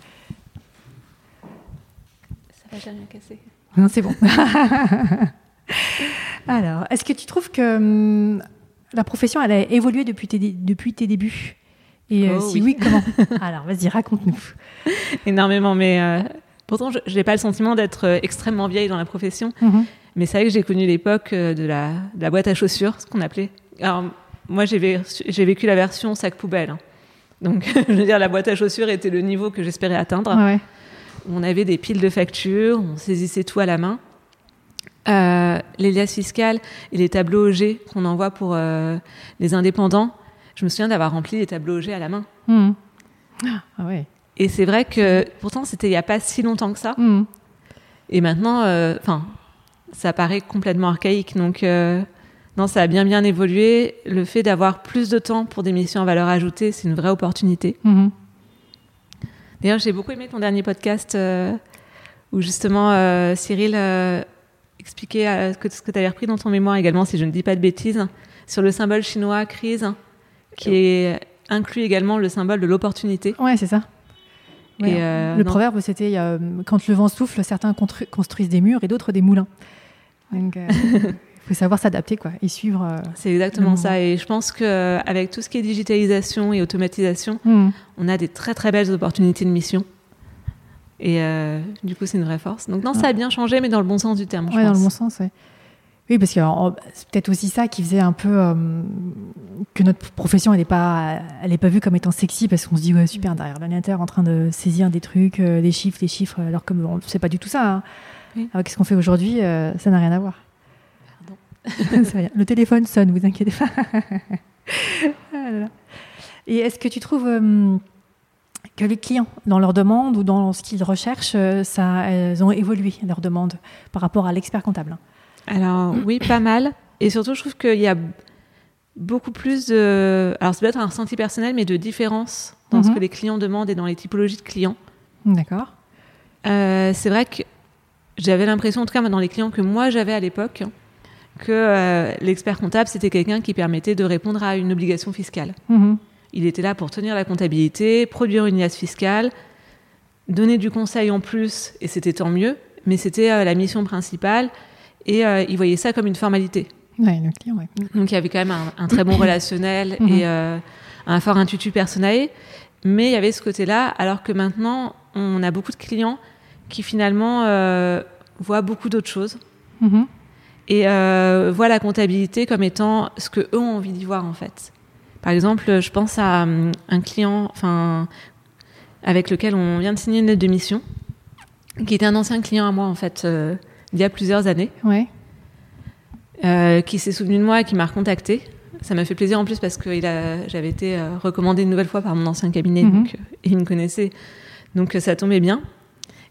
Ça va, j'ai rien cassé. Non, c'est bon. <laughs> Alors, est-ce que tu trouves que hum, la profession, elle a évolué depuis tes, depuis tes débuts? Et euh, Oh, si oui. oui, comment? <laughs> Alors, vas-y, raconte-nous. Énormément, mais euh, pourtant, je n'ai pas le sentiment d'être euh, extrêmement vieille dans la profession. Mhm. Mais c'est vrai que j'ai connu l'époque euh, de la, de la boîte à chaussures, ce qu'on appelait. Alors, moi, j'ai vé- j'ai vécu la version sac poubelle. hein. Donc, <laughs> je veux dire, la boîte à chaussures était le niveau que j'espérais atteindre. Ouais. On avait des piles de factures, on saisissait tout à la main. Euh, les liasses fiscales et les tableaux OG qu'on envoie pour euh, les indépendants, je me souviens d'avoir rempli les tableaux OG à la main. Mhm. Ah ouais. Et c'est vrai que pourtant c'était il n'y a pas si longtemps que ça. Mhm. Et maintenant, euh, ça paraît complètement archaïque. Donc, euh, non, ça a bien bien évolué. Le fait d'avoir plus de temps pour des missions à valeur ajoutée, c'est une vraie opportunité. Mhm. D'ailleurs, j'ai beaucoup aimé ton dernier podcast euh, où justement Cyril expliquait ce que, tu avais repris dans ton mémoire également, si je ne dis pas de bêtises, sur le symbole chinois crise, qui est inclut également le symbole de l'opportunité. Ouais, c'est ça. Ouais. Et, euh, le non. proverbe, c'était euh, quand le vent souffle, certains constru- construisent des murs et d'autres des moulins. Donc, il <laughs> faut savoir s'adapter quoi, et suivre. euh, C'est exactement ça. Et je pense qu'avec tout ce qui est digitalisation et automatisation, mhm. on a des très très belles opportunités de mission. Et euh, du coup, c'est une vraie force. Donc, non, ça a bien changé, mais dans le bon sens du terme. Ouais, dans le bon sens, ouais. Oui, parce que c'est peut-être aussi ça qui faisait un peu euh, que notre profession, elle n'est pas, elle est pas vue comme étant sexy, parce qu'on se dit ouais super derrière l'ordinateur en train de saisir des trucs, euh, des chiffres, des chiffres, alors que bon, c'est pas du tout ça. hein. Oui. Alors qu'est-ce qu'on fait aujourd'hui euh, Ça n'a rien à voir. Rien. <laughs> Le téléphone sonne, vous inquiétez pas. <laughs> Ah. Et est-ce que tu trouves que les clients, dans leurs demandes ou dans ce qu'ils recherchent, ça, elles ont évolué leurs demandes par rapport à l'expert comptable hein Alors, oui, pas mal. Et surtout, je trouve qu'il y a beaucoup plus de. Alors, ça doit être un ressenti personnel, mais de différence dans ce Mhm. que les clients demandent et dans les typologies de clients. D'accord. Euh, c'est vrai que j'avais l'impression, en tout cas dans les clients que moi j'avais à l'époque, que euh, l'expert comptable c'était quelqu'un qui permettait de répondre à une obligation fiscale. Mhm. Il était là pour tenir la comptabilité, produire une liasse fiscale, donner du conseil en plus, et c'était tant mieux, mais c'était euh, la mission principale, et euh, il voyait ça comme une formalité. Ouais, le client, ouais. Donc il y avait quand même un, un très bon <clears throat> relationnel Mhm. et euh, un fort intuitu personnel, mais il y avait ce côté-là, alors que maintenant on a beaucoup de clients qui finalement euh, voient beaucoup d'autres choses Mhm. et euh, voient la comptabilité comme étant ce que eux ont envie d'y voir en fait. Par exemple, je pense à hum, un client, enfin avec lequel on vient de signer une lettre de mission, qui était un ancien client à moi en fait, il y a plusieurs années Ouais. euh, qui s'est souvenu de moi et qui m'a recontacté. Ça m'a fait plaisir en plus parce que il a- j'avais été euh, recommandée une nouvelle fois par mon ancien cabinet, Mhm. donc, euh, et il me connaissait. Donc ça tombait bien.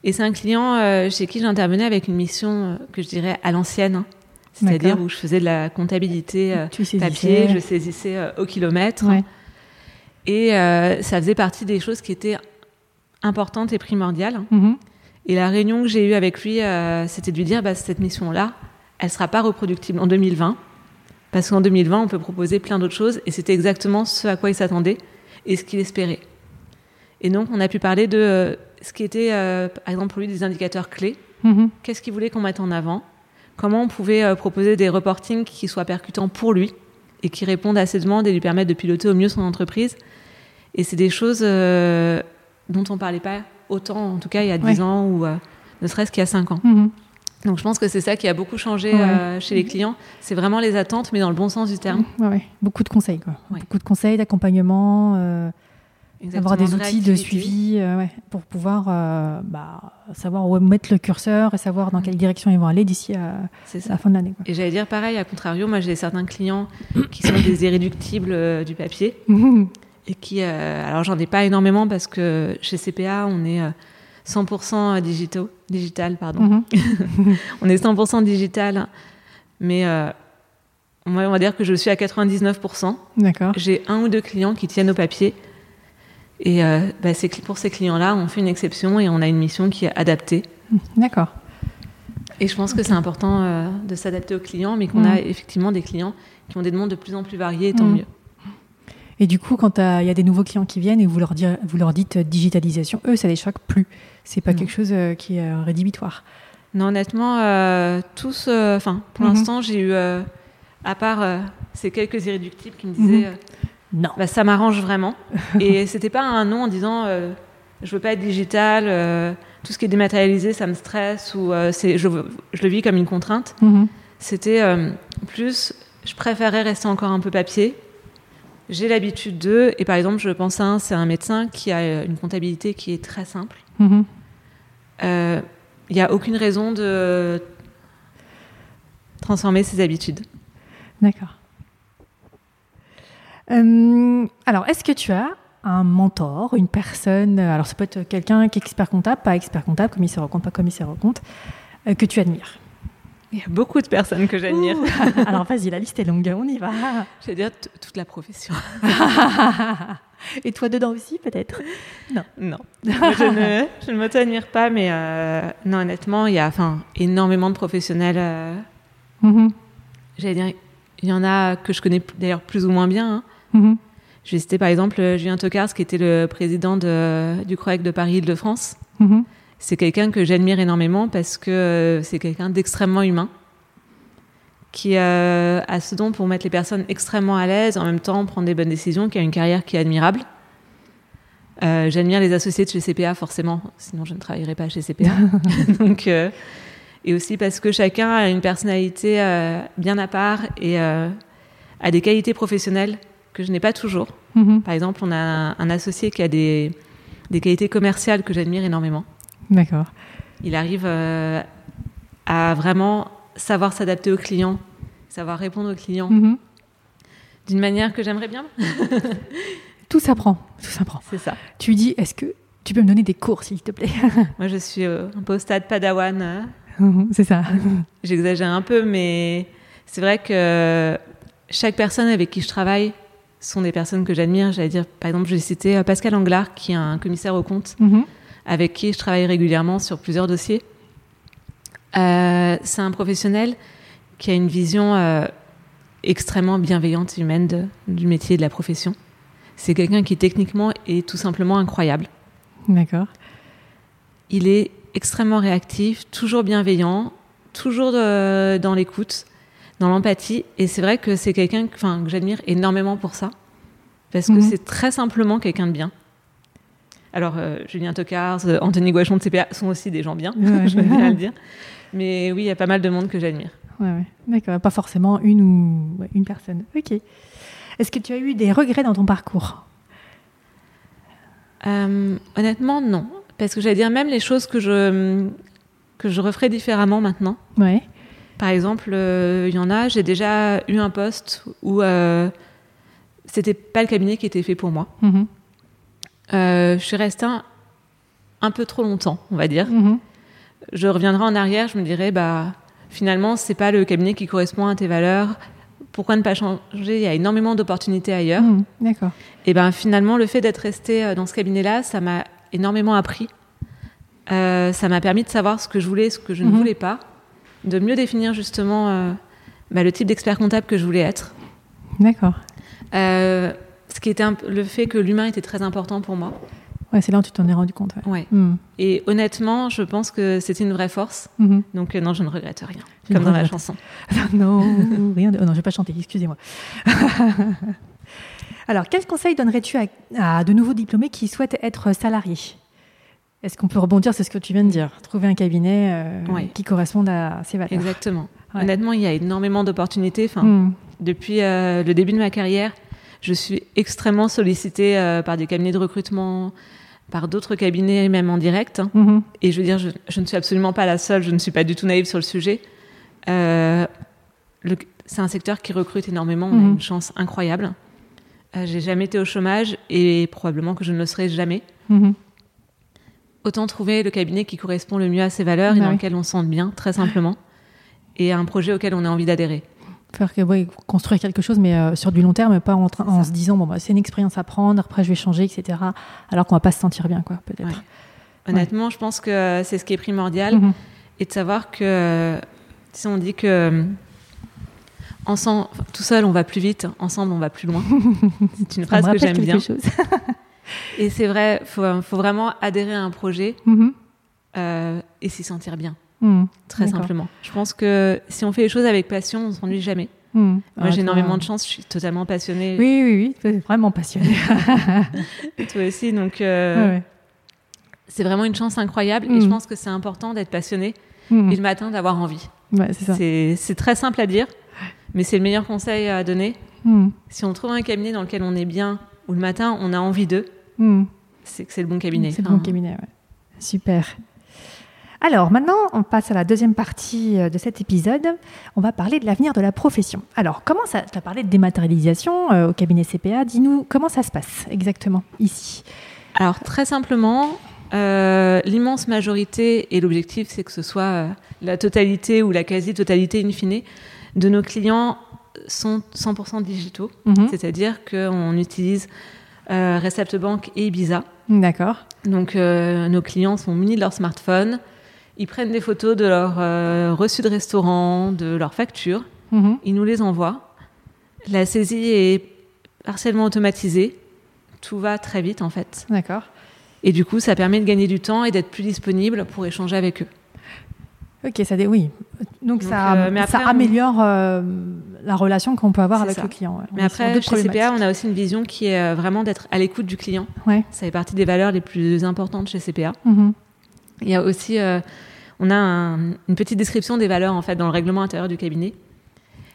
Et c'est un client euh, chez qui j'intervenais avec une mission que je dirais à l'ancienne, hein. c'est-à-dire où je faisais de la comptabilité papier, je saisissais au kilomètre. Ouais. Et euh, ça faisait partie des choses qui étaient importantes et primordiales. Mhm. Et la réunion que j'ai eue avec lui, euh, c'était de lui dire bah, cette mission-là, elle ne sera pas reproductible en 2020. Parce qu'en 2020, on peut proposer plein d'autres choses. Et c'était exactement ce à quoi il s'attendait et ce qu'il espérait. Et donc, on a pu parler de euh, ce qui était, euh, par exemple, pour lui, des indicateurs clés. Mhm. Qu'est-ce qu'il voulait qu'on mette en avant? Comment on pouvait proposer des reportings qui soient percutants pour lui et qui répondent à ses demandes et lui permettent de piloter au mieux son entreprise? Et c'est des choses dont on parlait pas autant, en tout cas il y a 10 Ouais. ans ou euh, ne serait-ce qu'il y a 5 ans. Mhm. Donc je pense que c'est ça qui a beaucoup changé Ouais. euh, chez les clients. C'est vraiment les attentes, mais dans le bon sens du terme. Ouais. Beaucoup de conseils, quoi. Beaucoup de conseils, d'accompagnement, euh, avoir des outils de suivi pour pouvoir bah, savoir où mettre le curseur et savoir dans quelle direction ils vont aller d'ici à, C'est à la fin de l'année. Et j'allais dire pareil, à contrario, moi j'ai certains clients qui sont des <coughs> irréductibles du papier. Mhm. et qui euh, alors j'en ai pas énormément parce que chez CPA on est euh, 100% digitaux digital pardon Mhm. <laughs> on est 100% digital mais euh, moi on va dire que je suis à 99% D'accord. j'ai un ou deux clients qui tiennent au papier et euh, bah, pour ces clients là on fait une exception et on a une mission qui est adaptée D'accord. Et je pense que c'est important euh, de s'adapter aux clients, mais qu'on Mm. a effectivement des clients qui ont des demandes de plus en plus variées, tant Mm. mieux. Et du coup, quand il y a des nouveaux clients qui viennent et vous leur, dire- vous leur dites euh, digitalisation, eux, ça les choque plus. C'est pas Non. quelque chose euh, qui est euh, rédhibitoire. Non, honnêtement, euh, tous. euh, Enfin, pour Mhm. l'instant, j'ai eu, euh, à part ces quelques irréductibles qui me disaient, Mhm. Non. bah, ça m'arrange vraiment. <laughs> Et c'était pas un non en disant, je veux pas être digital, tout ce qui est dématérialisé, ça me stresse ou c'est, je, je le vis comme une contrainte. Mhm. C'était plus, je préférais rester encore un peu papier. J'ai l'habitude d'eux. Et par exemple, je pense à un, c'est un médecin qui a euh, une comptabilité qui est très simple. Mhm. Euh, Il n'y a aucune raison de transformer ses habitudes. D'accord. Euh, alors, est-ce que tu as un mentor, une personne, alors ça peut être quelqu'un qui est expert comptable, pas expert comptable, commissaire au compte, pas commissaire au compte, euh, que tu admires? Il y a beaucoup de personnes que j'admire. <laughs> Alors vas-y, la liste est longue, on y va. Je vais dire toute la profession. <laughs> Et toi dedans aussi, peut-être? Non. Moi, je ne, je ne m'auto-admire pas, mais euh, non, honnêtement, il y a enfin, énormément de professionnels. euh, Mhm. J'allais dire, il y en a que je connais d'ailleurs plus ou moins bien. hein. Mhm. Je vais citer par exemple euh, Julien Tocars, qui était le président de- du CROEC de Paris-Île-de-France. Mhm. C'est quelqu'un que j'admire énormément parce que euh, c'est quelqu'un d'extrêmement humain, qui euh, a ce don pour mettre les personnes extrêmement à l'aise, en même temps prendre des bonnes décisions, qui a une carrière qui est admirable. Euh, j'admire les associés de chez CPA, forcément, sinon je ne travaillerais pas chez CPA. <laughs> <laughs> Donc, euh, et aussi parce que chacun a une personnalité bien à part et a des qualités professionnelles que je n'ai pas toujours. Mhm. Par exemple, on a un, un associé qui a des, des qualités commerciales que j'admire énormément. D'accord. Il arrive euh, à vraiment savoir s'adapter aux clients, savoir répondre aux clients Mhm. d'une manière que j'aimerais bien. <laughs> Tout s'apprend, tout s'apprend. C'est ça. Tu lui dis, est-ce que tu peux me donner des cours, s'il te plaît? <laughs> Moi, je suis euh, un peu au stade padawan. euh. Mhm, C'est ça. <laughs> J'exagère un peu, mais c'est vrai que chaque personne avec qui je travaille sont des personnes que j'admire. J'allais dire, par exemple, j'ai cité euh, Pascal Anglard, qui est un commissaire aux comptes, Mhm. Avec qui je travaille régulièrement sur plusieurs dossiers. Euh, c'est un professionnel qui a une vision euh, extrêmement bienveillante et humaine de- du métier et de la profession. C'est quelqu'un qui techniquement est tout simplement incroyable. D'accord. Il est extrêmement réactif, toujours bienveillant, toujours de- dans l'écoute, dans l'empathie. Et c'est vrai que c'est quelqu'un que j'admire énormément pour ça. Parce que Mhm. c'est très simplement quelqu'un de bien. Alors, euh, Julien Tocars, euh, Anthony Guachon de CPA sont aussi des gens bien, Ouais. <laughs> je vais bien le dire. Mais oui, il y a pas mal de monde que j'admire. Ouais, ouais. D'accord. Pas forcément une ou ouais, une personne. Ok. Est-ce que tu as eu des regrets dans ton parcours? Euh, honnêtement, non. Parce que j'allais dire même les choses que je, que je referais différemment maintenant. Ouais. Par exemple, euh, il y en a, j'ai déjà eu un poste où euh, c'était pas le cabinet qui était fait pour moi. Mhm. Je suis restée un, un peu trop longtemps, on va dire. Mhm. Je reviendrai en arrière, je me dirais, bah, finalement, c'est pas le cabinet qui correspond à tes valeurs. Pourquoi ne pas changer? Il y a énormément d'opportunités ailleurs. Mhm. D'accord. Et ben finalement, le fait d'être resté euh, dans ce cabinet-là, ça m'a énormément appris. Euh, ça m'a permis de savoir ce que je voulais, ce que je ne Mhm. voulais pas, de mieux définir justement euh, bah, le type d'expert comptable que je voulais être. D'accord. Euh, ce qui était un le fait que l'humain était très important pour moi. Ouais, c'est là où tu t'en es rendu compte. Ouais. Ouais. Mhm. Et honnêtement, je pense que c'était une vraie force. Mhm. Donc euh, non, je ne regrette rien, comme dans la chanson. <laughs> non, rien de... oh non, je vais pas chanter, excusez-moi. <laughs> Alors, quel conseil donnerais-tu à, à de nouveaux diplômés qui souhaitent être salariés? Est-ce qu'on peut rebondir sur ce que tu viens de dire? Trouver un cabinet euh, Ouais. qui corresponde à ses valeurs. Exactement. Honnêtement, il y a énormément d'opportunités. Enfin, Mhm. Depuis euh, le début de ma carrière, je suis extrêmement sollicitée euh, par des cabinets de recrutement, par d'autres cabinets, même en direct. hein. Mhm. Et je veux dire, je, je ne suis absolument pas la seule, je ne suis pas du tout naïve sur le sujet. Euh, le- c'est un secteur qui recrute énormément, on a Mhm. une chance incroyable. Euh, J'ai jamais été au chômage et probablement que je ne le serai jamais. Mhm. Autant trouver le cabinet qui correspond le mieux à ses valeurs et dans oui. lequel on se sent bien, très simplement, et un projet auquel on a envie d'adhérer. Faire que, ouais, construire quelque chose, mais euh, sur du long terme, pas en, se disant bon, bah, c'est une expérience à prendre, après je vais changer, etc. Alors qu'on va pas se sentir bien, quoi, peut-être. Ouais. Honnêtement, je pense que c'est ce qui est primordial. Mhm. et de savoir que si on dit que ensemble, tout seul on va plus vite, ensemble on va plus loin. <laughs> C'est une phrase que j'aime bien. <laughs> et c'est vrai, faut, faut vraiment adhérer à un projet mm-hmm. euh, et s'y sentir bien, mm. très simplement. Je pense que si on fait les choses avec passion, on s'ennuie jamais. Mm. Moi, j'ai énormément de chance, je suis totalement passionnée. Oui, oui, oui, vraiment passionnée. <laughs> Toi aussi, donc euh, c'est vraiment une chance incroyable et je mm. pense que c'est important d'être passionné et le matin d'avoir envie. c'est très simple à dire, mais c'est le meilleur conseil à donner. Hmm. Si on trouve un cabinet dans lequel on est bien, ou le matin on a envie d'eux, hmm. c'est que c'est le bon cabinet. C'est le bon cabinet, ouais. Super. Alors maintenant, on passe à la deuxième partie euh, de cet épisode. On va parler de l'avenir de la profession. Alors, comment ça Tu as parlé de dématérialisation euh, au cabinet CPA. Dis-nous comment ça se passe exactement ici? Alors, très simplement, euh, l'immense majorité, et l'objectif c'est que ce soit la totalité ou la quasi-totalité in fine, de nos clients sont 100% digitaux, mhm. c'est-à-dire qu'on utilise euh, Recept Bank et Ibiza. D'accord. Donc nos clients sont munis de leur smartphone, ils prennent des photos de leurs euh, reçus de restaurant, de leurs factures, mhm. ils nous les envoient. La saisie est partiellement automatisée, tout va très vite en fait. D'accord. Et du coup, ça permet de gagner du temps et d'être plus disponible pour échanger avec eux. Ok, ça oui. Donc, ça, euh, ça améliore euh, la relation qu'on peut avoir avec le client. Mais après, chez CPA, on a aussi une vision qui est euh, vraiment d'être à l'écoute du client. Ouais. Ça fait partie des valeurs les plus importantes chez CPA. Mm-hmm. Il y a aussi, on a une petite description des valeurs en fait dans le règlement intérieur du cabinet.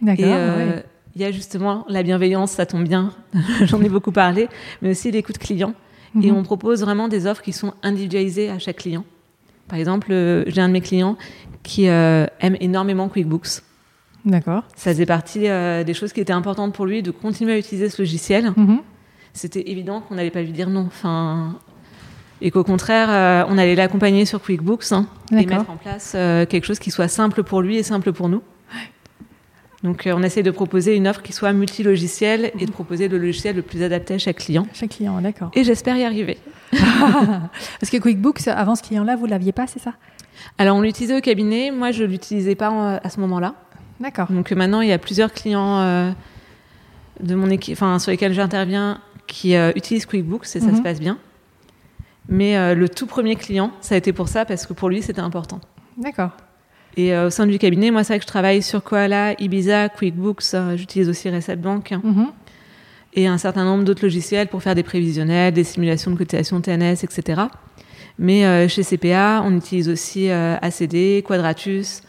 D'accord. Et il y a justement la bienveillance, ça tombe bien. <laughs> J'en ai beaucoup parlé, mais aussi l'écoute client. Et mm-hmm. on propose vraiment des offres qui sont individualisées à chaque client. Par exemple, j'ai un de mes clients qui euh, aime énormément QuickBooks. D'accord. Ça faisait partie euh, des choses qui étaient importantes pour lui de continuer à utiliser ce logiciel. Mhm. C'était évident qu'on n'allait pas lui dire non. Enfin, et qu'au contraire, euh, on allait l'accompagner sur QuickBooks hein, et mettre en place quelque chose qui soit simple pour lui et simple pour nous. Donc, on essaie de proposer une offre qui soit multilogicielle et de proposer le logiciel le plus adapté à chaque client. Chaque client, d'accord. Et j'espère y arriver. <laughs> Parce que QuickBooks, avant ce client-là, vous l'aviez pas, c'est ça? Alors, on l'utilisait au cabinet. Moi, je l'utilisais pas euh, à ce moment-là. D'accord. Donc maintenant, il y a plusieurs clients euh, de mon équipe, sur lesquels j'interviens, qui euh, utilisent QuickBooks et ça se mhm. passe bien. Mais le tout premier client, ça a été pour ça parce que pour lui, c'était important. D'accord. Et au sein du cabinet, moi, c'est vrai que je travaille sur Koala, Ibiza, QuickBooks. j'utilise aussi Reset Bank. Mhm. Et un certain nombre d'autres logiciels pour faire des prévisionnels, des simulations de cotisation TNS, etc. Mais euh, chez CPA, on utilise aussi euh, ACD, Quadratus.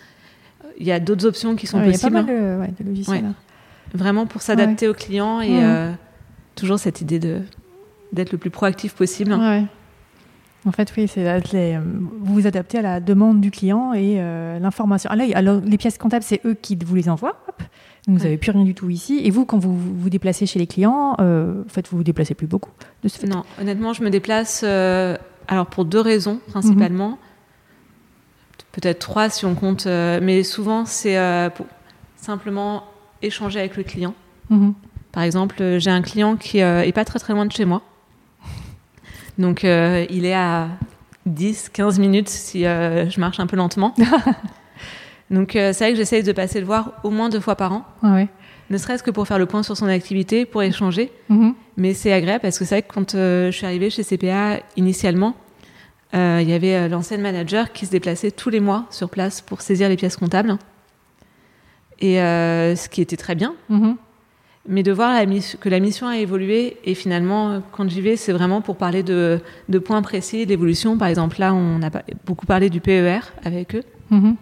Il y a d'autres options qui sont possibles. Il y a pas mal de, ouais, logiciels. Hein. Vraiment pour s'adapter aux clients et euh, toujours cette idée de d'être le plus proactif possible. En fait, oui, c'est vous vous adaptez à la demande du client et l'information. Alors, alors, les pièces comptables, c'est eux qui vous les envoient. Donc, vous n'avez plus rien du tout ici. Et vous, quand vous vous déplacez chez les clients, en fait, vous vous déplacez plus beaucoup de ce fait. Non, honnêtement, je me déplace alors pour deux raisons principalement. Peut-être trois si on compte, euh, mais souvent c'est euh, pour simplement échanger avec le client. Mhm. Par exemple, euh, j'ai un client qui est pas très très loin de chez moi. Donc il est à 10-15 minutes si je marche un peu lentement. <laughs> Donc c'est vrai que j'essaye de passer le voir au moins deux fois par an. Ne serait-ce que pour faire le point sur son activité, pour échanger. Mhm. Mais c'est agréable parce que c'est vrai que quand je suis arrivée chez CPA initialement, euh, il y avait euh, l'ancienne manager qui se déplaçait tous les mois sur place pour saisir les pièces comptables. Et euh, ce qui était très bien. Mhm. Mais de voir que la mission a évolué et finalement, quand j'y vais, c'est vraiment pour parler de, points précis d'évolution. Par exemple, là, on a beaucoup parlé du PER avec eux. Mhm.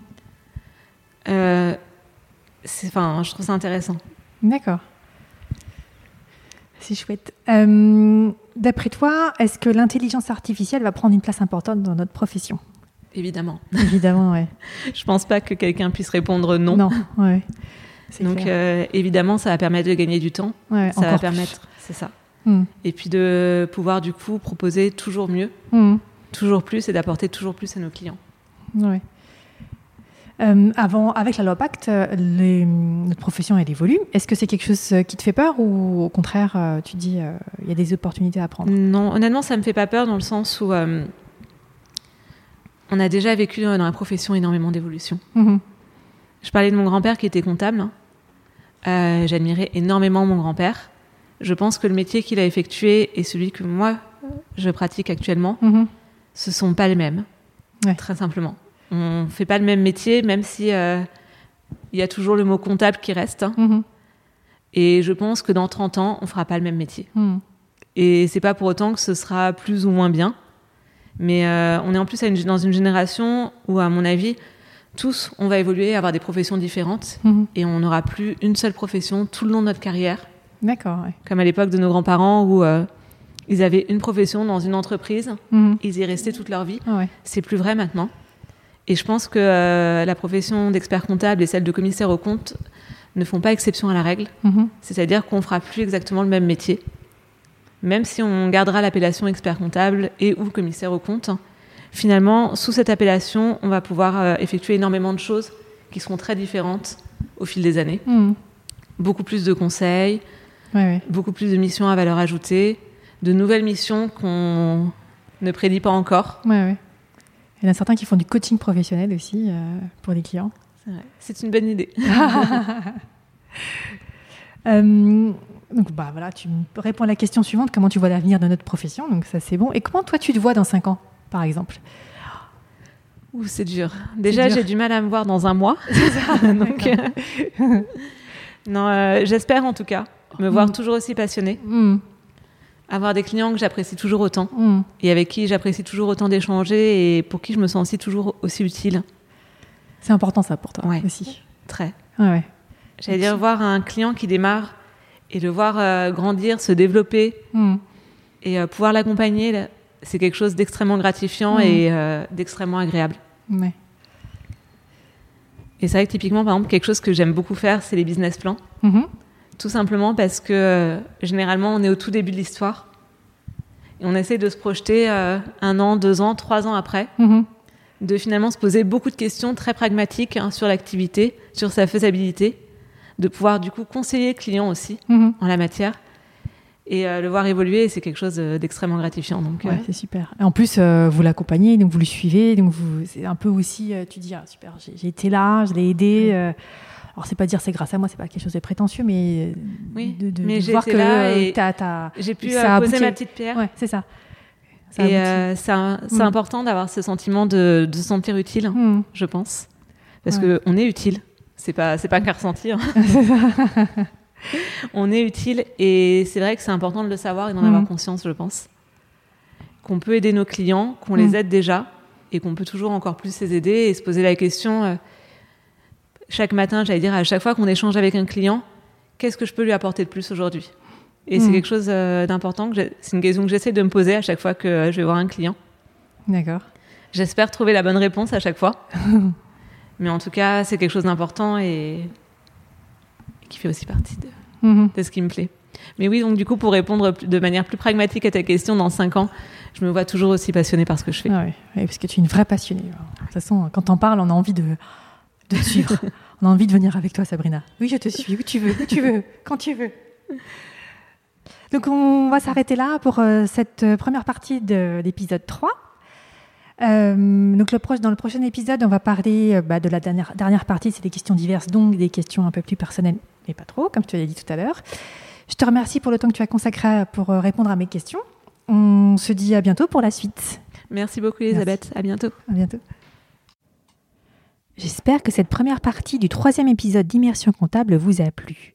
enfin, je trouve ça intéressant. D'accord. C'est chouette. Euh, d'après toi, est-ce que l'intelligence artificielle va prendre une place importante dans notre profession? Évidemment. Évidemment, ouais. <laughs> Je pense pas que quelqu'un puisse répondre non. Non, ouais. Donc euh, évidemment, ça va permettre de gagner du temps. Ouais, ça va permettre, c'est ça. Hmm. Et puis de pouvoir du coup proposer toujours mieux, hmm. toujours plus et d'apporter toujours plus à nos clients. Ouais. Euh, avant, avec la loi Pacte, euh, les, notre profession elle évolue. Est-ce que c'est quelque chose qui te fait peur ou au contraire, euh, tu dis il y a des opportunités à prendre? Non, honnêtement, ça me fait pas peur dans le sens où on a déjà vécu dans la profession énormément d'évolution. Mhm. Je parlais de mon grand-père qui était comptable. Euh, J'admirais énormément mon grand-père. Je pense que le métier qu'il a effectué et celui que moi je pratique actuellement, Mhm. ce sont pas les mêmes. Ouais. Très simplement. On fait pas le même métier, même si euh, il y a toujours le mot comptable qui reste. hein. Mhm. Et je pense que dans 30 ans, on fera pas le même métier. Mhm. Et c'est pas pour autant que ce sera plus ou moins bien. Mais euh, on est en plus à une- dans une génération où, à mon avis, tous, on va évoluer, avoir des professions différentes. Mhm. Et on n'aura plus une seule profession tout le long de notre carrière. D'accord. ouais. Comme à l'époque de nos grands-parents où euh, ils avaient une profession dans une entreprise, Mhm. ils y restaient toute leur vie. Ah ouais. C'est plus vrai maintenant. Et je pense que euh, la profession d'expert comptable et celle de commissaire aux comptes ne font pas exception à la règle. Mhm. C'est-à-dire qu'on fera plus exactement le même métier. Même si on gardera l'appellation expert comptable et ou commissaire aux comptes, finalement, sous cette appellation, on va pouvoir euh, effectuer énormément de choses qui seront très différentes au fil des années. Mhm. Beaucoup plus de conseils, beaucoup plus de missions à valeur ajoutée, de nouvelles missions qu'on ne prédit pas encore. Il y en a certains qui font du coaching professionnel aussi euh, pour les clients. C'est une bonne idée. <laughs> Euh, donc bah voilà, tu me réponds à la question suivante, comment tu vois l'avenir de notre profession, donc ça c'est bon. Et comment toi tu te vois dans 5 ans, par exemple Ouh, c'est dur. Déjà, j'ai du mal à me voir dans un mois. <laughs> <laughs> Donc, euh, non, euh, j'espère en tout cas me voir Mm. toujours aussi passionnée, Mhm. avoir des clients que j'apprécie toujours autant Mhm. et avec qui j'apprécie toujours autant d'échanger et pour qui je me sens aussi toujours aussi utile. C'est important ça pour toi Ouais. aussi. Très. Ouais, ouais. J'allais dire voir un client qui démarre et le voir euh, grandir, se développer et pouvoir l'accompagner, c'est quelque chose d'extrêmement gratifiant Mm. et euh, d'extrêmement agréable. Ouais. Et c'est vrai que typiquement, par exemple, quelque chose que j'aime beaucoup faire, c'est les business plans. Mhm. Tout simplement parce que euh, généralement, on est au tout début de l'histoire. Et on essaie de se projeter euh, un an, deux ans, trois ans après, Mhm. de finalement se poser beaucoup de questions très pragmatiques hein, sur l'activité, sur sa faisabilité, de pouvoir du coup conseiller le client aussi Mhm. en la matière et euh, le voir évoluer, c'est quelque chose euh, d'extrêmement gratifiant. Donc, euh, Ouais, c'est super. Et en plus, vous l'accompagnez, donc vous le suivez, donc vous, c'est un peu aussi, tu dis, ah, super, j'ai, j'ai été là, je l'ai aidé. euh, alors c'est pas dire c'est grâce à moi, c'est pas quelque chose de prétentieux, mais Oui, de, de- mais de j'ai voir que là et t'as, t'as- j'ai pu Ça poser ma petite pierre. ouais, c'est ça. Ça et euh, c'est un- c'est Mm. important d'avoir ce sentiment de, de se sentir utile, Mhm. je pense. Parce Ouais. qu'on est utile. C'est pas, c'est pas qu'un ressenti. <laughs> <laughs> on est utile et c'est vrai que c'est important de le savoir et d'en avoir conscience, je pense. Qu'on peut aider nos clients, qu'on Mhm. les aide déjà et qu'on peut toujours encore plus les aider et se poser la question euh, chaque matin, j'allais dire à chaque fois qu'on échange avec un client, qu'est-ce que je peux lui apporter de plus aujourd'hui? Et c'est Mhm. quelque chose euh, d'important. C'est une question que j'essaie de me poser à chaque fois que euh, je vais voir un client. D'accord. J'espère trouver la bonne réponse à chaque fois. <laughs> Mais en tout cas, c'est quelque chose d'important et... qui fait aussi partie de, Mhm. de ce qui me plaît. Mais oui, donc du coup, pour répondre de manière plus pragmatique à ta question, dans 5 ans, je me vois toujours aussi passionnée par ce que je fais. Ah ouais, parce que tu es une vraie passionnée. De toute façon, quand on parle, on a envie de, de te suivre. <laughs> on a envie de venir avec toi, Sabrina. Oui, je te suis, où tu veux, où tu veux, quand tu veux. Donc, on va s'arrêter là pour euh, cette euh, première partie de l'épisode 3. Euh, donc, le proche, dans le prochain épisode, on va parler euh, bah, de la dernière, dernière partie, c'est des questions diverses, donc des questions un peu plus personnelles, mais pas trop, comme tu l'as dit tout à l'heure. Je te remercie pour le temps que tu as consacré pour euh, répondre à mes questions. On se dit à bientôt pour la suite. Merci beaucoup, Elisabeth. À bientôt. À bientôt. J'espère que cette première partie du troisième épisode d'Immersion comptable vous a plu.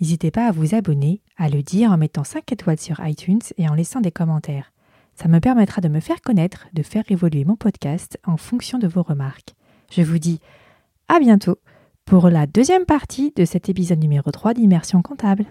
N'hésitez pas à vous abonner, à le dire en mettant 5 étoiles sur iTunes et en laissant des commentaires. Ça me permettra de me faire connaître, de faire évoluer mon podcast en fonction de vos remarques. Je vous dis à bientôt pour la deuxième partie de cet épisode numéro 3 d'Immersion comptable.